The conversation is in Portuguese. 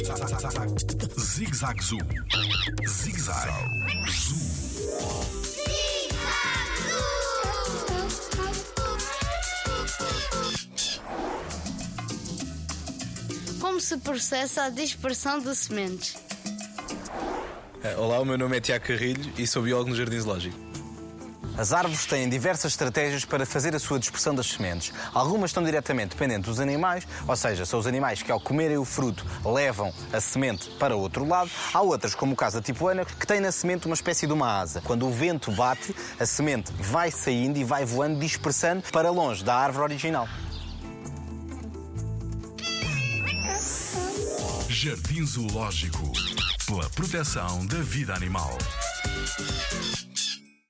Zig Zag Zoo. Zig Zag Zoo. Como se processa a dispersão de sementes? Eh, Olá, o meu nome é Tiago Carrilho e sou biólogo no Jardim Zoológico. As árvores têm diversas estratégias para fazer a sua dispersão das sementes. Algumas estão diretamente dependentes dos animais, ou seja, são os animais que ao comerem o fruto levam a semente para outro lado. Há outras, como o caso da tipuana, que tem na semente uma espécie de uma asa. Quando o vento bate, a semente vai saindo e vai voando, dispersando para longe da árvore original. Jardim Zoológico. Pela proteção da vida animal.